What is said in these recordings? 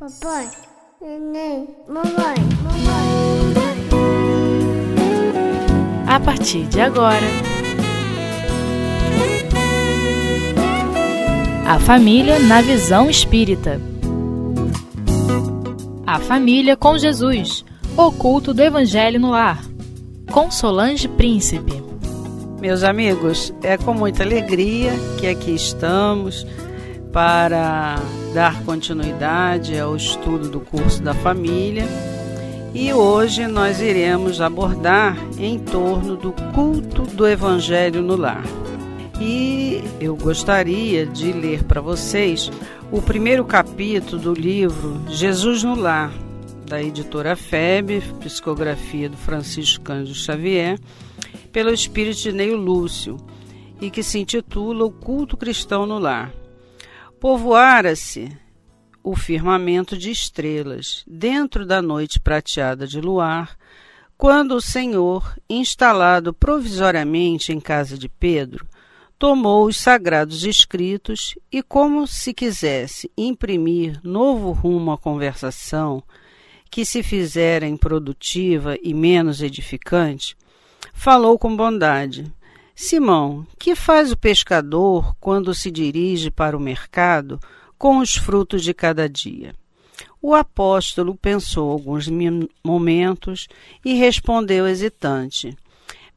Papai, neném, mamãe, mamãe. A partir de agora, a família na visão espírita. A família com Jesus, o culto do Evangelho no lar. Com Solange Príncipe. Meus amigos, é com muita alegria que aqui estamos para dar continuidade ao estudo do curso da família e hoje nós iremos abordar em torno do culto do Evangelho no lar. E eu gostaria de ler para vocês o primeiro capítulo do livro Jesus no Lar, da editora FEB, psicografia do Francisco Cândido Xavier, pelo espírito de Neio Lúcio, e que se intitula O Culto Cristão no Lar. Povoara-se o firmamento de estrelas, dentro da noite prateada de luar, quando o Senhor, instalado provisoriamente em casa de Pedro, tomou os sagrados escritos e, como se quisesse imprimir novo rumo à conversação, que se fizera improdutiva e menos edificante, falou com bondade. Simão, que faz o pescador quando se dirige para o mercado com os frutos de cada dia? O apóstolo pensou alguns momentos e respondeu hesitante: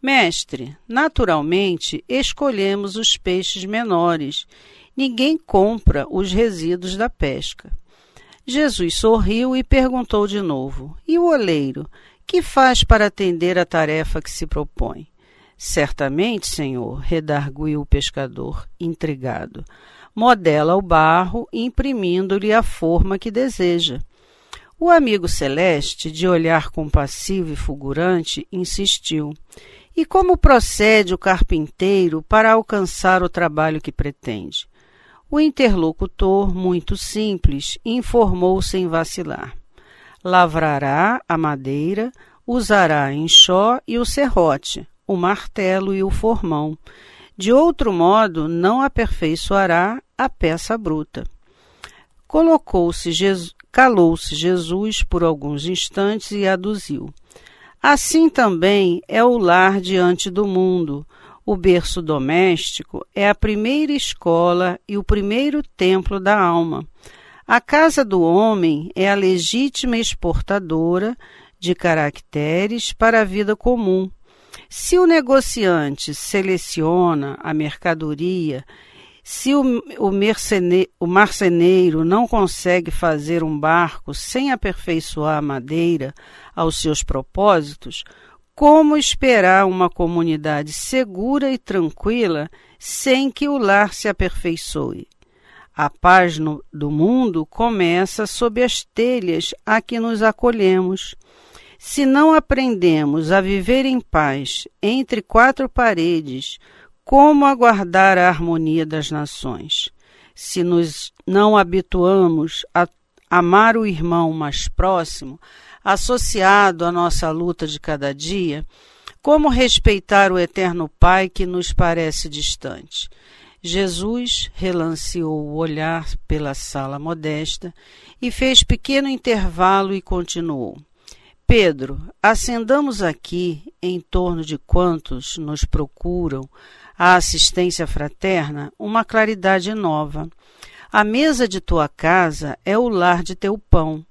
Mestre, naturalmente escolhemos os peixes menores. Ninguém compra os resíduos da pesca. Jesus sorriu e perguntou de novo: E o oleiro? Que faz para atender a tarefa que se propõe? Certamente, senhor, redarguiu o pescador, intrigado. Modela o barro, imprimindo-lhe a forma que deseja. O amigo celeste, de olhar compassivo e fulgurante, insistiu. E como procede o carpinteiro para alcançar o trabalho que pretende? O interlocutor, muito simples, informou sem vacilar. Lavrará a madeira, usará enxó e o serrote, o martelo e o formão. De outro modo, não aperfeiçoará a peça bruta. Colocou-se calou-se Jesus por alguns instantes e aduziu. Assim também é o lar diante do mundo. O berço doméstico é a primeira escola e o primeiro templo da alma. A casa do homem é a legítima exportadora de caracteres para a vida comum se o negociante seleciona a mercadoria, se o, o, mercene, o marceneiro não consegue fazer um barco sem aperfeiçoar a madeira aos seus propósitos, como esperar uma comunidade segura e tranquila sem que o lar se aperfeiçoe? A paz no, do mundo começa sob as telhas a que nos acolhemos. Se não aprendemos a viver em paz entre quatro paredes, como aguardar a harmonia das nações? Se nos não habituamos a amar o irmão mais próximo, associado à nossa luta de cada dia, como respeitar o eterno Pai que nos parece distante? Jesus relanceou o olhar pela sala modesta e fez pequeno intervalo e continuou. Pedro, acendamos aqui, em torno de quantos nos procuram a assistência fraterna, uma claridade nova. A mesa de tua casa é o lar de teu pão.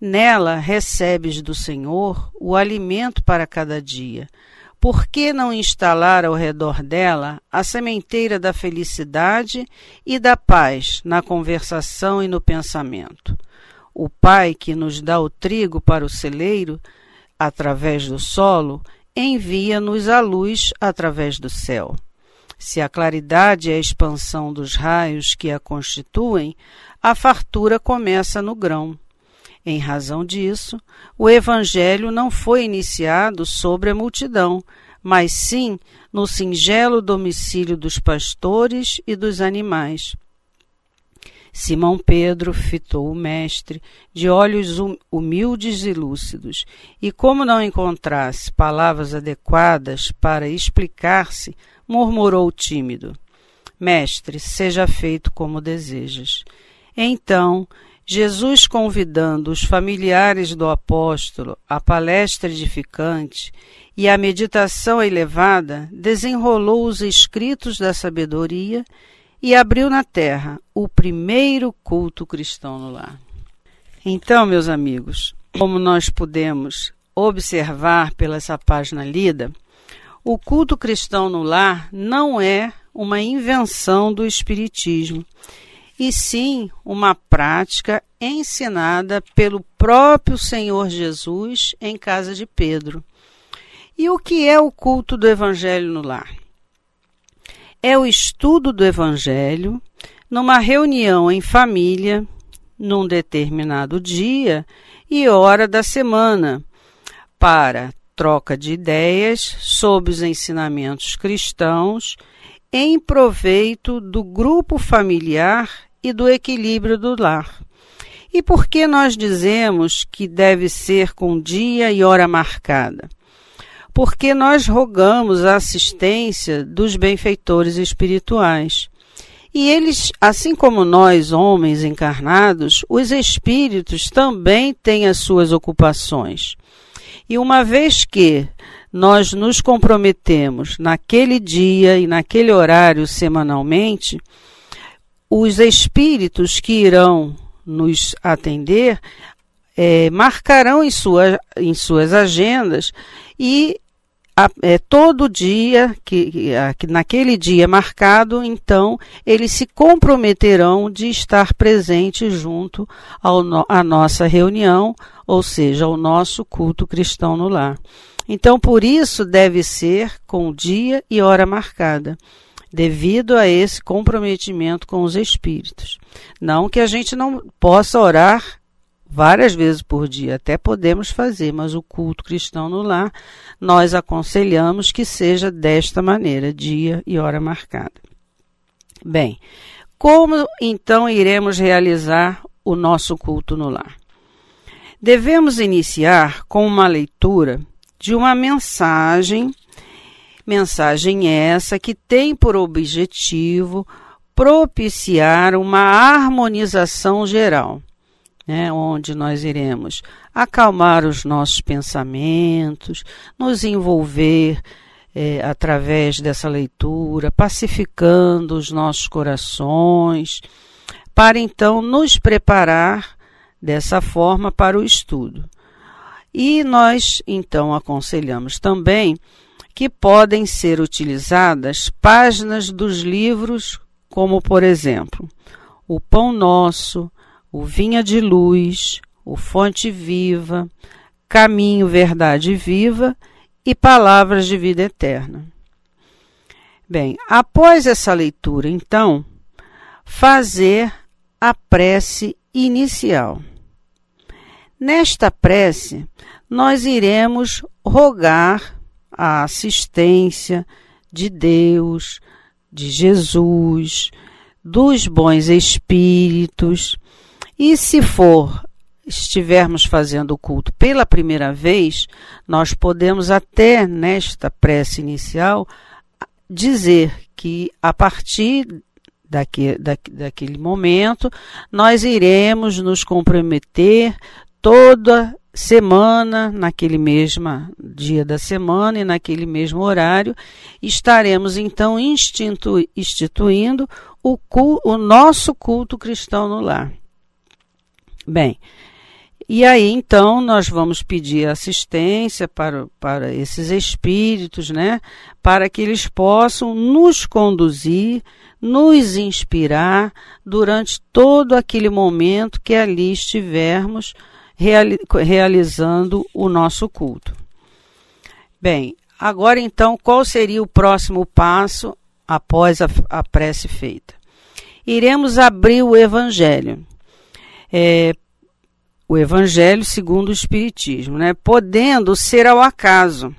Nela recebes do Senhor o alimento para cada dia. Por que não instalar ao redor dela a sementeira da felicidade e da paz na conversação e no pensamento? O Pai que nos dá o trigo para o celeiro, através do solo, envia-nos a luz através do céu. Se a claridade é a expansão dos raios que a constituem, a fartura começa no grão. Em razão disso, o Evangelho não foi iniciado sobre a multidão, mas sim no singelo domicílio dos pastores e dos animais. Simão Pedro fitou o mestre de olhos hum, humildes e lúcidos, e como não encontrasse palavras adequadas para explicar-se, murmurou tímido: Mestre, seja feito como desejas. Então Jesus convidando os familiares do apóstolo à palestra edificante e à meditação elevada, desenrolou os escritos da sabedoria e abriu na terra o primeiro culto cristão no lar. Então, meus amigos, como nós podemos observar pela essa página lida, o culto cristão no lar não é uma invenção do Espiritismo e sim uma prática ensinada pelo próprio Senhor Jesus em casa de Pedro. E o que é o culto do Evangelho no lar? É o estudo do Evangelho numa reunião em família, num determinado dia e hora da semana, para troca de ideias sobre os ensinamentos cristãos em proveito do grupo familiar e do equilíbrio do lar. E por que nós dizemos que deve ser com dia e hora marcada? Porque nós rogamos a assistência dos benfeitores espirituais. E eles, assim como nós, homens encarnados, os espíritos também têm as suas ocupações. E uma vez que nós nos comprometemos naquele dia e naquele horário semanalmente, os espíritos que irão nos atender é, marcarão em, sua, em suas agendas e a, é, todo dia, que, que, naquele dia marcado, então, eles se comprometerão de estar presente junto à nossa reunião, ou seja, ao nosso culto cristão no lar. Então, por isso, deve ser com dia e hora marcada devido a esse comprometimento com os espíritos. Não que a gente não possa orar várias vezes por dia, até podemos fazer, mas o culto cristão no lar, nós aconselhamos que seja desta maneira, dia e hora marcada. Bem, como então iremos realizar o nosso culto no lar? Devemos iniciar com uma leitura de uma mensagem Mensagem essa que tem por objetivo propiciar uma harmonização geral, né, onde nós iremos acalmar os nossos pensamentos, nos envolver é, através dessa leitura, pacificando os nossos corações, para então nos preparar dessa forma para o estudo. E nós então aconselhamos também que podem ser utilizadas páginas dos livros, como por exemplo, O Pão Nosso, O Vinha de Luz, O Fonte Viva, Caminho, Verdade Viva e Palavras de Vida Eterna. Bem, após essa leitura, então, fazer a prece inicial. Nesta prece, nós iremos rogar a assistência de Deus, de Jesus, dos bons espíritos. E se for estivermos fazendo o culto pela primeira vez, nós podemos até nesta prece inicial dizer que a partir daqui, daquele momento nós iremos nos comprometer toda semana, naquele mesmo dia da semana e naquele mesmo horário, estaremos então institu instituindo o, o nosso culto cristão no lar. Bem, e aí então nós vamos pedir assistência para, para esses espíritos, né? Para que eles possam nos conduzir, nos inspirar durante todo aquele momento que ali estivermos reali realizando o nosso culto. Bem, agora então, qual seria o próximo passo após a, a prece feita? Iremos abrir o Evangelho. É, o Evangelho segundo o Espiritismo, né? podendo ser ao acaso,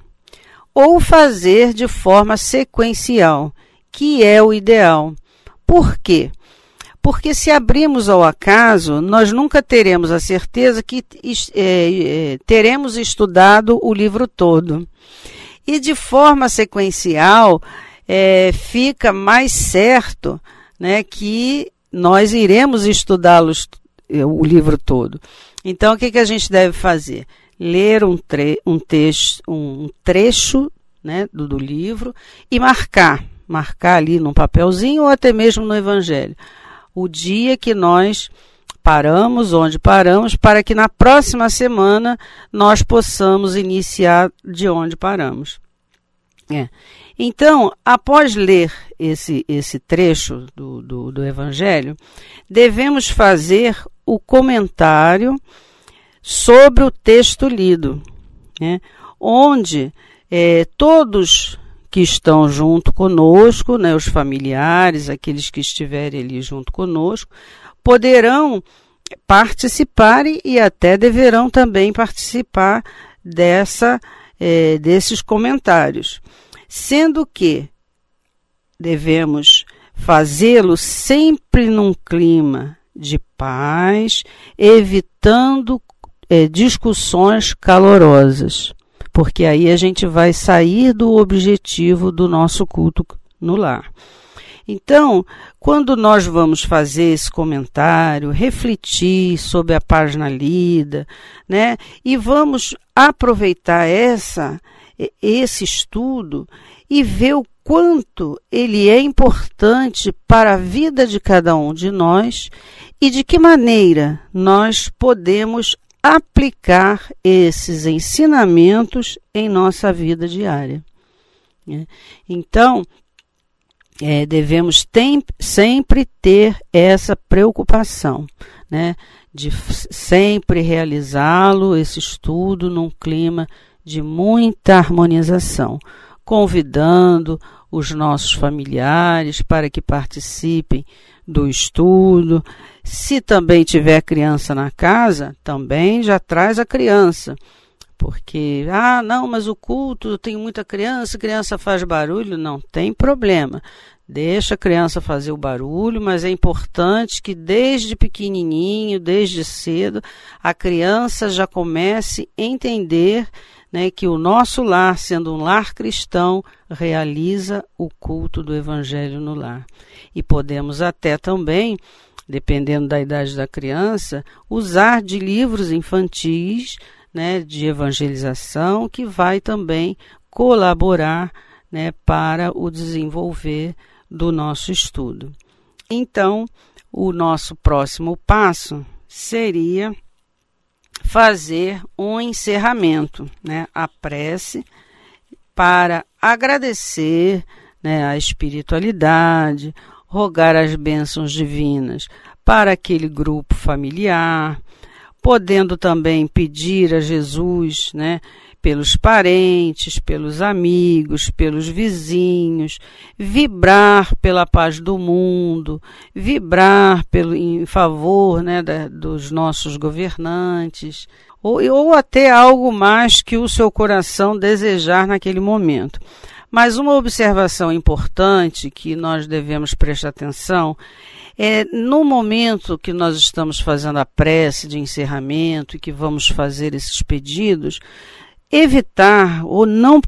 ou fazer de forma sequencial, que é o ideal. Por quê? Porque se abrimos ao acaso, nós nunca teremos a certeza que é, é, teremos estudado o livro todo. E de forma sequencial, é, fica mais certo né, que nós iremos estudá-los o livro todo. Então, o que, que a gente deve fazer? Ler um, tre um, texto, um trecho né, do, do livro e marcar, marcar ali num papelzinho ou até mesmo no Evangelho, o dia que nós paramos, onde paramos, para que na próxima semana nós possamos iniciar de onde paramos. É. Então, após ler esse, esse trecho do, do, do Evangelho, devemos fazer o comentário sobre o texto lido, né? onde é, todos que estão junto conosco, né, os familiares, aqueles que estiverem ali junto conosco, poderão participar e até deverão também participar dessa, é, desses comentários. Sendo que devemos fazê-lo sempre num clima de paz, evitando é, discussões calorosas, porque aí a gente vai sair do objetivo do nosso culto no lar. Então, quando nós vamos fazer esse comentário, refletir sobre a página lida, né, e vamos aproveitar essa esse estudo e ver o quanto ele é importante para a vida de cada um de nós e de que maneira nós podemos aplicar esses ensinamentos em nossa vida diária. Né? Então, é, devemos tem, sempre ter essa preocupação, né, de sempre realizá-lo, esse estudo, num clima de muita harmonização, convidando os nossos familiares para que participem do estudo. Se também tiver criança na casa, também já traz a criança. Porque, ah, não, mas o culto tem muita criança, criança faz barulho. Não tem problema. Deixa a criança fazer o barulho, mas é importante que desde pequenininho, desde cedo, a criança já comece a entender né, que o nosso lar, sendo um lar cristão, realiza o culto do Evangelho no lar. E podemos até também, dependendo da idade da criança, usar de livros infantis né, de evangelização, que vai também colaborar né, para o desenvolver do nosso estudo. Então, o nosso próximo passo seria fazer um encerramento, né, a prece para agradecer né, a espiritualidade, rogar as bênçãos divinas para aquele grupo familiar, podendo também pedir a Jesus, né, pelos parentes, pelos amigos, pelos vizinhos, vibrar pela paz do mundo, vibrar pelo, em favor né, da, dos nossos governantes, ou, ou até algo mais que o seu coração desejar naquele momento. Mas uma observação importante que nós devemos prestar atenção é no momento que nós estamos fazendo a prece de encerramento e que vamos fazer esses pedidos, evitar ou não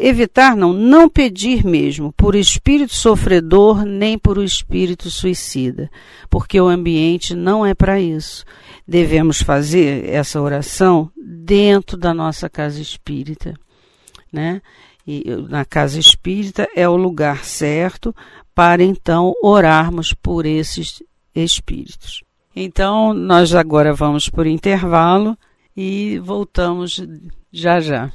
evitar não não pedir mesmo por espírito sofredor nem por espírito suicida, porque o ambiente não é para isso. Devemos fazer essa oração dentro da nossa casa espírita, né? E na casa espírita é o lugar certo para então orarmos por esses espíritos. Então, nós agora vamos por intervalo e voltamos já já.